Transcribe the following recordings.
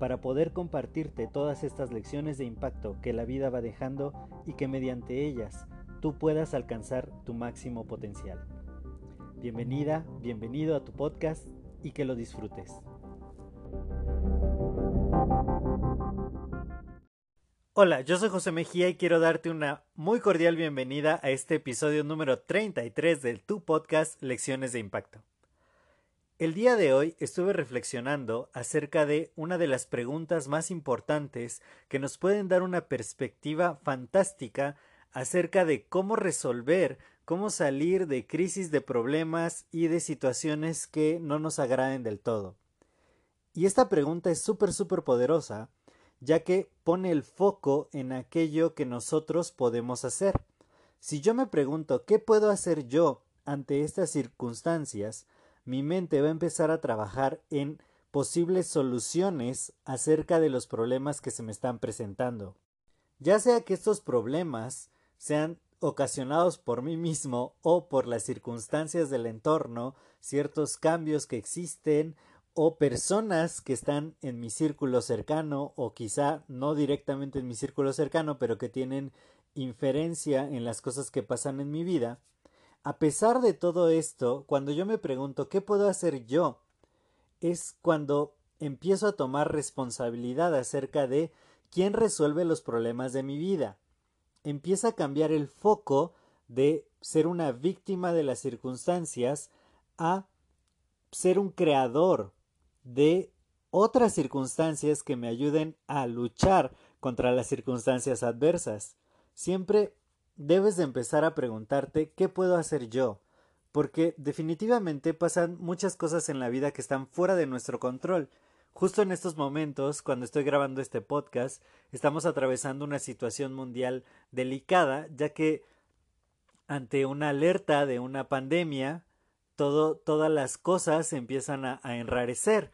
para poder compartirte todas estas lecciones de impacto que la vida va dejando y que mediante ellas tú puedas alcanzar tu máximo potencial. Bienvenida, bienvenido a tu podcast y que lo disfrutes. Hola, yo soy José Mejía y quiero darte una muy cordial bienvenida a este episodio número 33 del tu podcast Lecciones de Impacto. El día de hoy estuve reflexionando acerca de una de las preguntas más importantes que nos pueden dar una perspectiva fantástica acerca de cómo resolver, cómo salir de crisis de problemas y de situaciones que no nos agraden del todo. Y esta pregunta es súper, súper poderosa, ya que pone el foco en aquello que nosotros podemos hacer. Si yo me pregunto qué puedo hacer yo ante estas circunstancias, mi mente va a empezar a trabajar en posibles soluciones acerca de los problemas que se me están presentando. Ya sea que estos problemas sean ocasionados por mí mismo o por las circunstancias del entorno, ciertos cambios que existen o personas que están en mi círculo cercano o quizá no directamente en mi círculo cercano pero que tienen inferencia en las cosas que pasan en mi vida, a pesar de todo esto, cuando yo me pregunto qué puedo hacer yo, es cuando empiezo a tomar responsabilidad acerca de quién resuelve los problemas de mi vida. Empieza a cambiar el foco de ser una víctima de las circunstancias a ser un creador de otras circunstancias que me ayuden a luchar contra las circunstancias adversas. Siempre debes de empezar a preguntarte qué puedo hacer yo, porque definitivamente pasan muchas cosas en la vida que están fuera de nuestro control. Justo en estos momentos, cuando estoy grabando este podcast, estamos atravesando una situación mundial delicada, ya que ante una alerta de una pandemia, todas las cosas empiezan a, a enrarecer.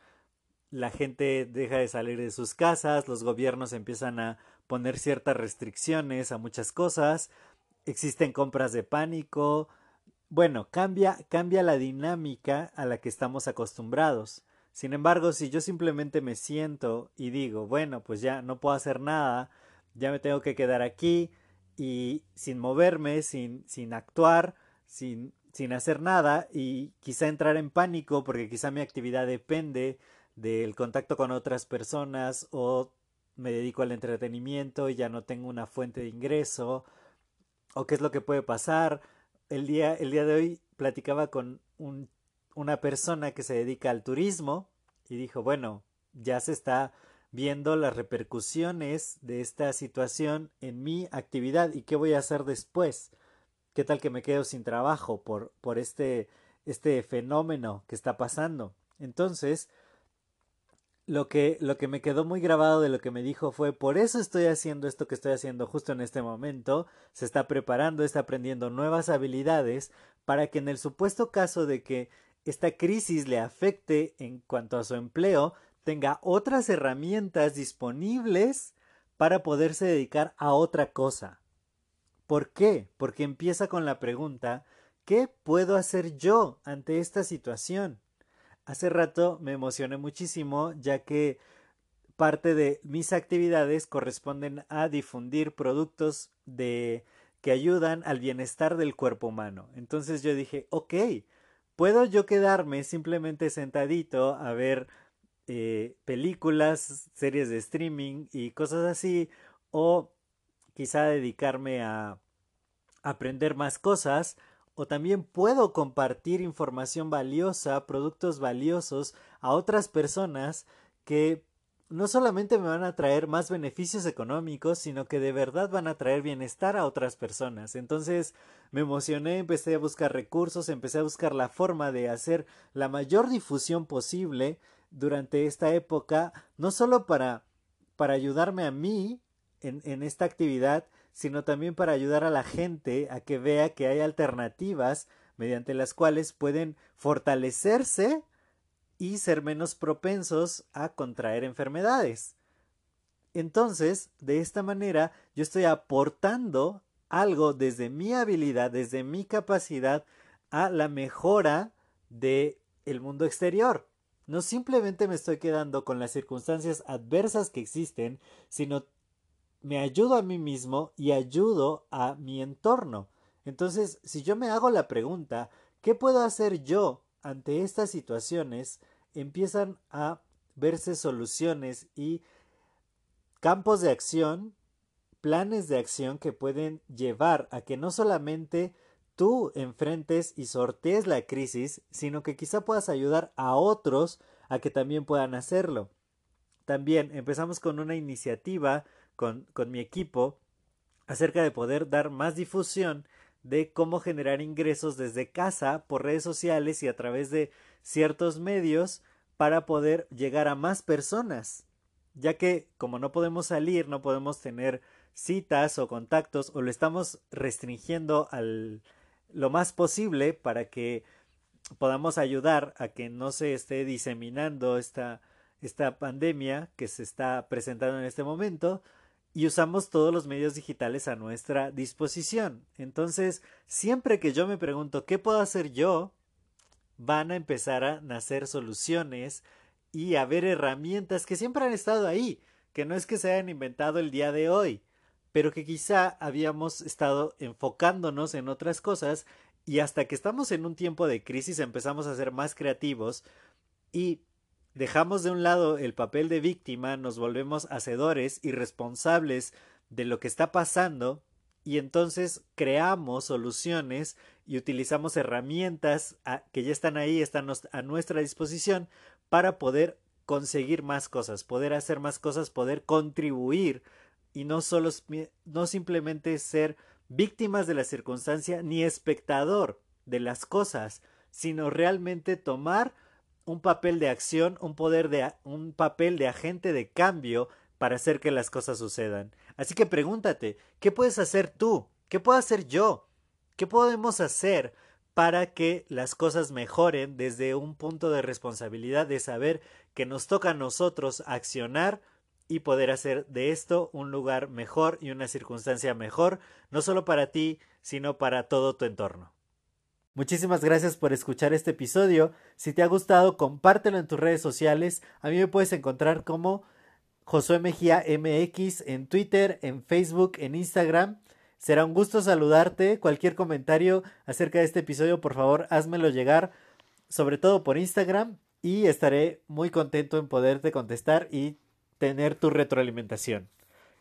La gente deja de salir de sus casas, los gobiernos empiezan a poner ciertas restricciones a muchas cosas, existen compras de pánico. Bueno, cambia, cambia la dinámica a la que estamos acostumbrados. Sin embargo, si yo simplemente me siento y digo, bueno, pues ya no puedo hacer nada, ya me tengo que quedar aquí y sin moverme, sin, sin actuar, sin, sin hacer nada y quizá entrar en pánico porque quizá mi actividad depende del contacto con otras personas o me dedico al entretenimiento y ya no tengo una fuente de ingreso o qué es lo que puede pasar. El día, el día de hoy platicaba con un, una persona que se dedica al turismo y dijo, bueno, ya se está viendo las repercusiones de esta situación en mi actividad y qué voy a hacer después. ¿Qué tal que me quedo sin trabajo por, por este, este fenómeno que está pasando? Entonces, lo que, lo que me quedó muy grabado de lo que me dijo fue por eso estoy haciendo esto que estoy haciendo justo en este momento, se está preparando, está aprendiendo nuevas habilidades para que en el supuesto caso de que esta crisis le afecte en cuanto a su empleo, tenga otras herramientas disponibles para poderse dedicar a otra cosa. ¿Por qué? Porque empieza con la pregunta ¿qué puedo hacer yo ante esta situación? Hace rato me emocioné muchísimo ya que parte de mis actividades corresponden a difundir productos que ayudan al bienestar del cuerpo humano. Entonces yo dije, ok, puedo yo quedarme simplemente sentadito a ver eh, películas, series de streaming y cosas así, o quizá dedicarme a aprender más cosas, o también puedo compartir información valiosa, productos valiosos a otras personas que no solamente me van a traer más beneficios económicos, sino que de verdad van a traer bienestar a otras personas. Entonces me emocioné, empecé a buscar recursos, empecé a buscar la forma de hacer la mayor difusión posible durante esta época, no solo para, para ayudarme a mí en, en esta actividad, sino también para ayudar a la gente a que vea que hay alternativas mediante las cuales pueden fortalecerse y ser menos propensos a contraer enfermedades. Entonces, de esta manera, yo estoy aportando algo desde mi habilidad, desde mi capacidad a la mejora de el mundo exterior. No simplemente me estoy quedando con las circunstancias adversas que existen, sino me ayudo a mí mismo y ayudo a mi entorno. Entonces, si yo me hago la pregunta, ¿qué puedo hacer yo ante estas situaciones? Empiezan a verse soluciones y campos de acción, planes de acción que pueden llevar a que no solamente tú enfrentes y sortees la crisis, sino que quizá puedas ayudar a otros a que también puedan hacerlo. También empezamos con una iniciativa con, con mi equipo acerca de poder dar más difusión de cómo generar ingresos desde casa por redes sociales y a través de ciertos medios para poder llegar a más personas, ya que como no podemos salir, no podemos tener citas o contactos o lo estamos restringiendo al lo más posible para que podamos ayudar a que no se esté diseminando esta, esta pandemia que se está presentando en este momento, y usamos todos los medios digitales a nuestra disposición. Entonces, siempre que yo me pregunto qué puedo hacer yo, van a empezar a nacer soluciones y a haber herramientas que siempre han estado ahí, que no es que se hayan inventado el día de hoy, pero que quizá habíamos estado enfocándonos en otras cosas y hasta que estamos en un tiempo de crisis empezamos a ser más creativos y dejamos de un lado el papel de víctima, nos volvemos hacedores y responsables de lo que está pasando y entonces creamos soluciones y utilizamos herramientas que ya están ahí, están a nuestra disposición para poder conseguir más cosas, poder hacer más cosas, poder contribuir y no solo no simplemente ser víctimas de la circunstancia ni espectador de las cosas, sino realmente tomar un papel de acción, un poder de un papel de agente de cambio para hacer que las cosas sucedan. Así que pregúntate, ¿qué puedes hacer tú? ¿Qué puedo hacer yo? ¿Qué podemos hacer para que las cosas mejoren desde un punto de responsabilidad de saber que nos toca a nosotros accionar y poder hacer de esto un lugar mejor y una circunstancia mejor, no solo para ti, sino para todo tu entorno? Muchísimas gracias por escuchar este episodio. Si te ha gustado, compártelo en tus redes sociales. A mí me puedes encontrar como Josué Mejía MX en Twitter, en Facebook, en Instagram. Será un gusto saludarte. Cualquier comentario acerca de este episodio, por favor, házmelo llegar, sobre todo por Instagram, y estaré muy contento en poderte contestar y tener tu retroalimentación.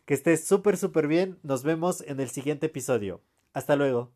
Que estés súper, súper bien. Nos vemos en el siguiente episodio. Hasta luego.